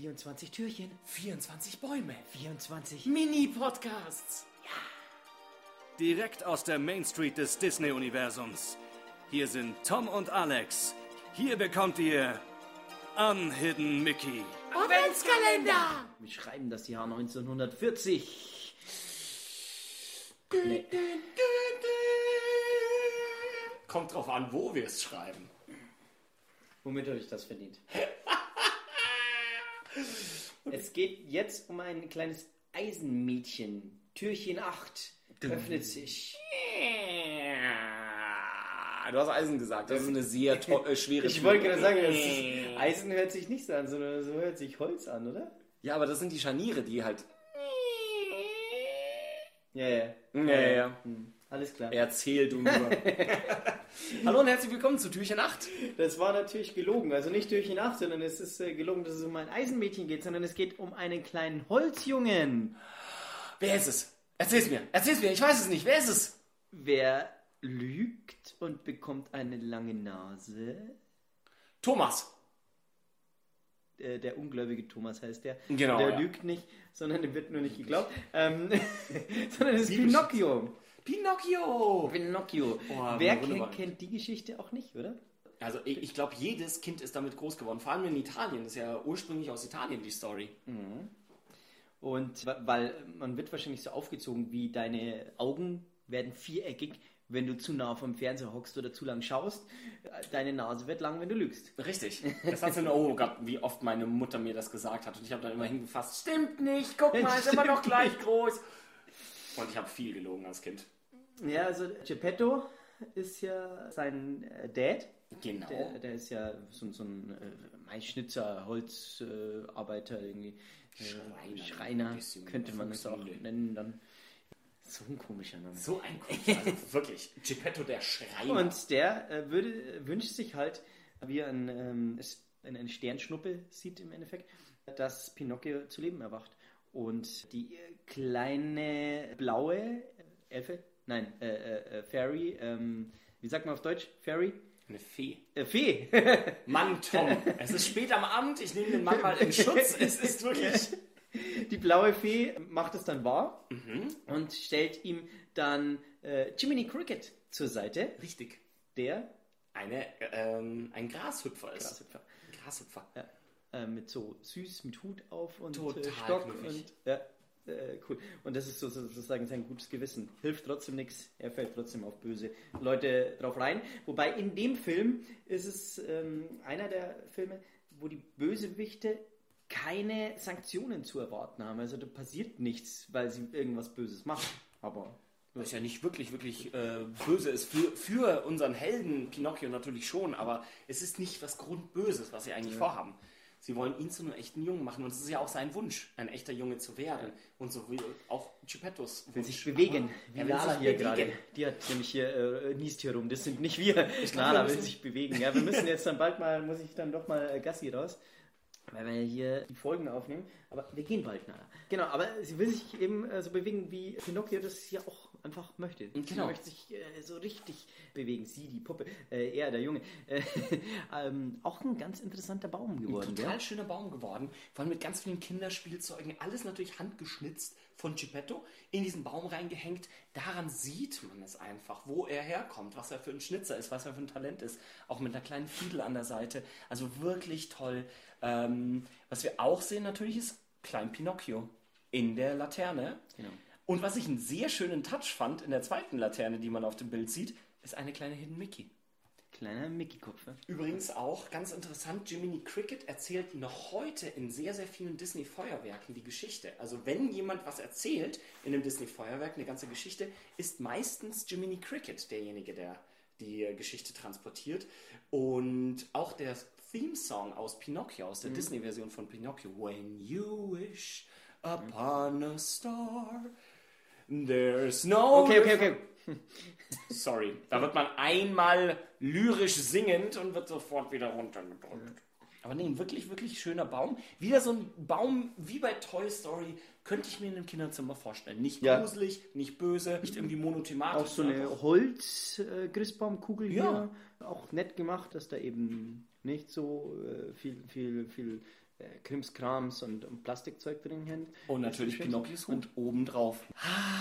24 Türchen, 24 Bäume. 24 Mini-Podcasts. Direkt aus der Main Street des Disney-Universums. Hier sind Tom und Alex. Hier bekommt ihr Unhidden Mickey. Adventskalender! Wir schreiben das Jahr 1940. Nee. Kommt drauf an, wo wir es schreiben. Womit habe ich das verdient? Es geht jetzt um ein kleines Eisenmädchen. Türchen 8 öffnet sich. Du hast Eisen gesagt. Das ist eine sehr äh, schwere Ich wollte gerade sagen, ist, Eisen hört sich nicht so an, sondern so hört sich Holz an, oder? Ja, aber das sind die Scharniere, die halt. Ja, ja. Ja, ja. Hm, Alles klar. Erzähl du nur. Hallo und herzlich willkommen zu Türchen 8. Das war natürlich gelogen. Also nicht Türchen 8, sondern es ist äh, gelogen, dass es um ein Eisenmädchen geht, sondern es geht um einen kleinen Holzjungen. Wer ist es? Erzähl's mir. Erzähl's mir. Ich weiß es nicht. Wer ist es? Wer lügt und bekommt eine lange Nase? Thomas. Äh, der ungläubige Thomas heißt der. Genau, Der ja. lügt nicht, sondern dem wird nur nicht geglaubt. Ähm, sondern es ist Pinocchio. Pinocchio. Pinocchio. Oh, Wer kennt, kennt die Geschichte auch nicht, oder? Also ich, ich glaube, jedes Kind ist damit groß geworden. Vor allem in Italien. Das ist ja ursprünglich aus Italien die Story. Und wa- weil man wird wahrscheinlich so aufgezogen, wie deine Augen werden viereckig, wenn du zu nah vom Fernseher hockst oder zu lang schaust. Deine Nase wird lang, wenn du lügst. Richtig. Das hat so eine, oh Gott, wie oft meine Mutter mir das gesagt hat. Und ich habe dann immer hingefasst, stimmt nicht, guck mal, ist immer noch gleich groß. Und ich habe viel gelogen als Kind. Ja, also Geppetto ist ja sein äh, Dad. Genau. Der, der ist ja so, so ein äh, Maischnitzer, Holzarbeiter äh, irgendwie. Schreiner, Schreiner ein bisschen könnte man es auch nennen dann. So ein komischer Name. So ein komischer, also wirklich, Geppetto der Schreiner. Und der äh, würde, wünscht sich halt, wie er ein, ähm, eine Sternschnuppe sieht im Endeffekt, dass Pinocchio zu Leben erwacht. Und die kleine blaue Elfe, nein, äh, äh, äh, Fairy, ähm, wie sagt man auf Deutsch? Fairy? Eine Fee. Äh, Fee! Mann, Tom, es ist spät am Abend, ich nehme den Mann mal in Schutz. Es ist wirklich... die blaue Fee macht es dann wahr Mhm. und stellt ihm dann äh, Jiminy Cricket zur Seite, Richtig. der Eine, ähm, ein Grashüpfer ist. Grashüpfer. Grashüpfer. Ja, äh, mit so süß, mit Hut auf und Total äh, Stock knuffig. und ja, äh, cool. Und das ist so, so- sozusagen sein gutes Gewissen. Hilft trotzdem nichts, er fällt trotzdem auf böse Leute drauf rein. Wobei in dem Film ist es ähm, einer der Filme, wo die Bösewichte keine Sanktionen zu erwarten haben. Also da passiert nichts, weil sie irgendwas Böses machen. Aber Was ja nicht wirklich, wirklich äh, böse ist. Für, für unseren Helden Pinocchio natürlich schon, aber es ist nicht was Grundböses, was sie eigentlich vorhaben. Sie wollen ihn zu einem echten Jungen machen und es ist ja auch sein Wunsch, ein echter Junge zu werden. Und so wie auch Geppettos will sich bewegen. Wie Nala sich hier bewegen. gerade. Die hat nämlich hier, äh, niest hier rum. Das sind nicht wir. glaub, Nala wir will sich bewegen. Ja, wir müssen jetzt dann bald mal, muss ich dann doch mal äh, Gassi raus. Weil wir hier die Folgen aufnehmen. Aber wir gehen bald, Nala. Genau, aber sie will sich eben äh, so bewegen, wie Pinocchio das hier auch einfach möchte. Sie Genau. möchte sich äh, so richtig bewegen. Sie, die Puppe, äh, er, der Junge. Äh, ähm, auch ein ganz interessanter Baum geworden, Total gell? schöner Baum geworden, vor allem mit ganz vielen Kinderspielzeugen, alles natürlich handgeschnitzt von Geppetto, in diesen Baum reingehängt. Daran sieht man es einfach, wo er herkommt, was er für ein Schnitzer ist, was er für ein Talent ist. Auch mit einer kleinen Fiedel an der Seite. Also wirklich toll. Ähm, was wir auch sehen natürlich ist Klein Pinocchio in der Laterne. Genau. Und was ich einen sehr schönen Touch fand in der zweiten Laterne, die man auf dem Bild sieht, ist eine kleine Hidden Mickey. Kleiner Mickey-Kopf. Übrigens auch ganz interessant, Jiminy Cricket erzählt noch heute in sehr, sehr vielen Disney-Feuerwerken die Geschichte. Also wenn jemand was erzählt in einem Disney-Feuerwerk, eine ganze Geschichte, ist meistens Jiminy Cricket derjenige, der die äh, Geschichte transportiert. Und auch der Theme-Song aus Pinocchio, aus der Disney-Version von Pinocchio, When you wish upon a star, there's no... Okay, okay, okay. Sorry, da wird man einmal lyrisch singend und wird sofort wieder runtergedrückt. Aber nee, ein wirklich, wirklich schöner Baum. Wieder so ein Baum wie bei Toy Story könnte ich mir in einem Kinderzimmer vorstellen. Nicht Ja. gruselig, nicht böse, nicht irgendwie monothematisch. Auch so eine Holz-Christbaumkugel Ja. hier. Auch nett gemacht, dass da eben nicht so äh, viel, viel, viel äh, Krimskrams und, und Plastikzeug drin hängt. Und natürlich Pinocchios Hut obendrauf. Ah.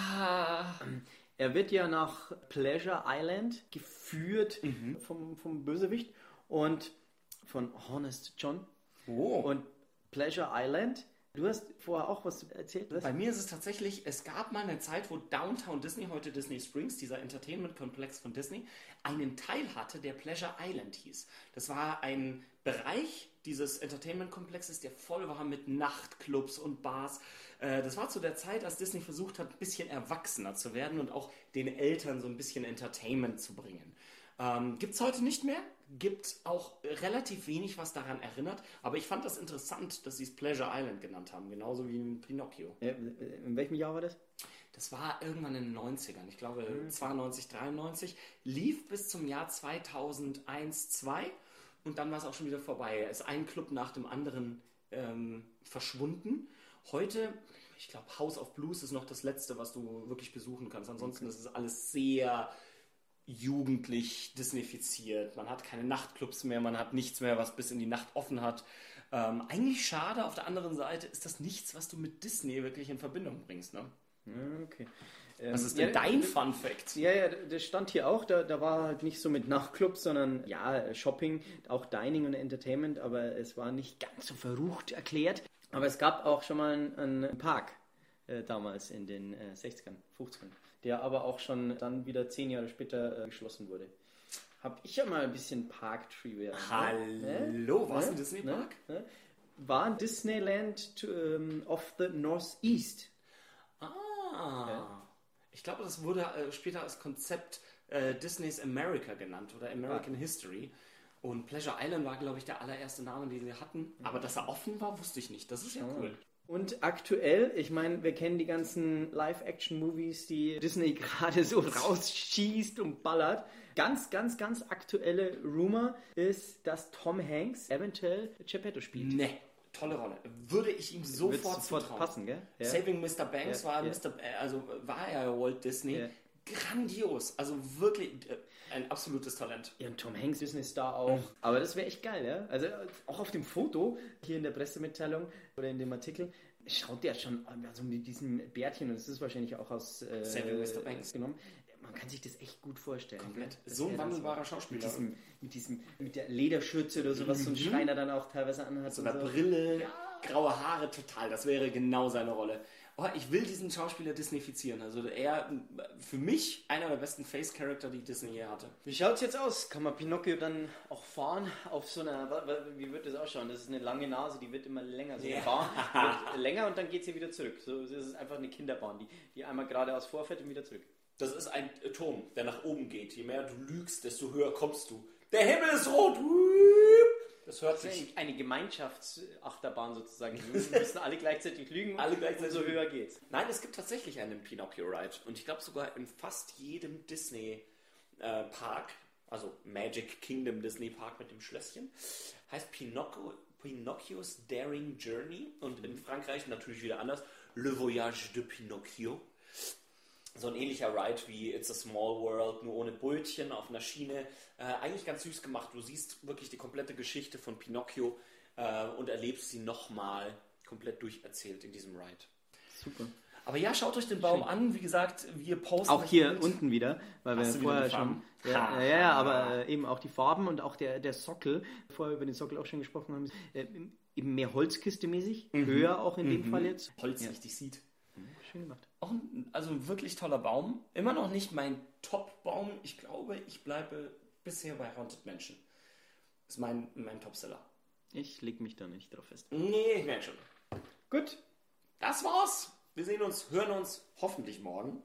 Er wird ja nach Pleasure Island geführt vom, vom Bösewicht und von Honest John. Oh. Und Pleasure Island, du hast vorher auch was erzählt. Was? Bei mir ist es tatsächlich, es gab mal eine Zeit, wo Downtown Disney, heute Disney Springs, dieser Entertainment-Komplex von Disney, einen Teil hatte, der Pleasure Island hieß. Das war ein Bereich dieses Entertainment-Komplexes, der voll war mit Nachtclubs und Bars. Äh, Das war zu der Zeit, als Disney versucht hat, ein bisschen erwachsener zu werden und auch den Eltern so ein bisschen Entertainment zu bringen. Ähm, Gibt es heute nicht mehr. Gibt auch relativ wenig, was daran erinnert. Aber ich fand das interessant, dass sie es Pleasure Island genannt haben. Genauso wie in Pinocchio. Ja, in welchem Jahr war das? Das war irgendwann in den 90ern. Ich glaube 92, 93. Lief bis zum Jahr 2001, 2. Und dann war es auch schon wieder vorbei. Er ist ein Club nach dem anderen ähm, verschwunden. Heute, ich glaube, House of Blues ist noch das letzte, was du wirklich besuchen kannst. Ansonsten ist es alles sehr jugendlich disneyfiziert. Man hat keine Nachtclubs mehr, man hat nichts mehr, was bis in die Nacht offen hat. Ähm, eigentlich schade. Auf der anderen Seite ist das nichts, was du mit Disney wirklich in Verbindung bringst. Ne? Ja, Okay. Was ist ja, denn dein Fun Fact? Ja, ja, das stand hier auch. Da, da war halt nicht so mit Nachtclubs, sondern ja, Shopping, auch Dining und Entertainment, aber es war nicht ganz so verrucht erklärt. Aber es gab auch schon mal einen, einen Park äh, damals in den äh, 60ern, 50ern, der aber auch schon dann wieder zehn Jahre später äh, geschlossen wurde. Hab ich ja mal ein bisschen Park-Trivia. Hallo, Ne? war's ein Ne? Disney-Park? Ne? Ne? War ein Disneyland to, ähm, of the Northeast. Ah. Ich glaube, das wurde äh, später als Konzept äh, Disney's America genannt oder American History. Und Pleasure Island war, glaube ich, der allererste Name, den sie hatten. Aber dass er offen war, wusste ich nicht. Das ist ja cool. Und aktuell, ich meine, wir kennen die ganzen Live-Action-Movies, die Disney gerade so rausschießt und ballert. Ganz, ganz, ganz aktuelle Rumor ist, dass Tom Hanks eventuell Geppetto spielt. Ne, tolle Rolle. Würde ich ihm sofort, sofort zutrauen. passen, gell? Ja. Saving Mr. Banks Ja, war ja. Mr. also war er ja Walt Disney. Ja. Grandios. Also wirklich äh, ein absolutes Talent. Ja, und Tom Hanks, Disney-Star auch. Aber das wäre echt geil, ja? Also auch auf dem Foto, hier in der Pressemitteilung oder in dem Artikel, schaut der schon, also mit diesem Bärtchen, und das ist wahrscheinlich auch aus äh, Saving Mr. Banks. genommen. Man kann sich das echt gut vorstellen. Komplett. Das So ein wandelbarer Mit Schauspieler. diesem, mit diesem, mit der Lederschürze oder so, was so ein Schreiner dann auch teilweise anhat. So und eine Brille, graue Haare, total. Das wäre genau seine Rolle. Oh, ich will diesen Schauspieler disneyfizieren. Also er, für mich, einer der besten Face-Charakter, die Disney je hatte. Wie schaut's jetzt aus? Kann man Pinocchio dann auch fahren auf so einer, wie wird das ausschauen? Das ist eine lange Nase, die wird immer länger. So eine. Bahn wird länger und dann geht sie wieder zurück. So es ist einfach eine Kinderbahn, die, die einmal geradeaus vorfährt und wieder zurück. Das ist ein Turm, der nach oben geht. Je mehr du lügst, desto höher kommst du. Der Himmel ist rot. Das hört Das sich. eine Gemeinschaftsachterbahn sozusagen. Wir müssen alle gleichzeitig lügen, Alle gleichzeitig umso höher geht's. Nein, es gibt tatsächlich einen Pinocchio Ride. Und ich glaube sogar in fast jedem Disney äh, Park, also Magic Kingdom Disney Park mit dem Schlösschen, heißt Pinocchio, Pinocchios Daring Journey. Und in Frankreich natürlich wieder anders. Le Voyage de Pinocchio. So ein ähnlicher Ride wie It's a Small World, nur ohne Brötchen auf einer Schiene. Äh, eigentlich ganz süß gemacht. Du siehst wirklich die komplette Geschichte von Pinocchio äh, und erlebst sie nochmal komplett durcherzählt in diesem Ride. Super. Aber ja, schaut euch den Baum an. Wie gesagt, wir posten Auch hier Bild. unten wieder, weil Hast wir vorher schon. Ja, Ha, ja, ja, aber äh, eben auch die Farben und auch der, der Sockel, vorher über den Sockel auch schon gesprochen haben, äh, eben mehr Holzkiste mäßig, höher auch in dem Fall jetzt. Holz Ja. richtig sieht. Schön gemacht. Auch ein, also ein wirklich toller Baum. Immer noch nicht mein Top-Baum. Ich glaube, ich bleibe bisher bei Haunted Mansion. Ist mein, mein Topseller. Ich leg mich da nicht drauf fest. Nee, ich merke schon. Gut, Das war's. Wir sehen uns, hören uns hoffentlich morgen.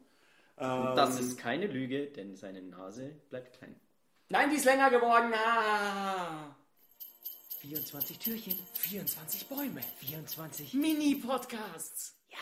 Ähm, das ist keine Lüge, denn seine Nase bleibt klein. Nein, die ist länger geworden. Ah. 24 Türchen, 24 Bäume. 24 Mini-Podcasts. Ja.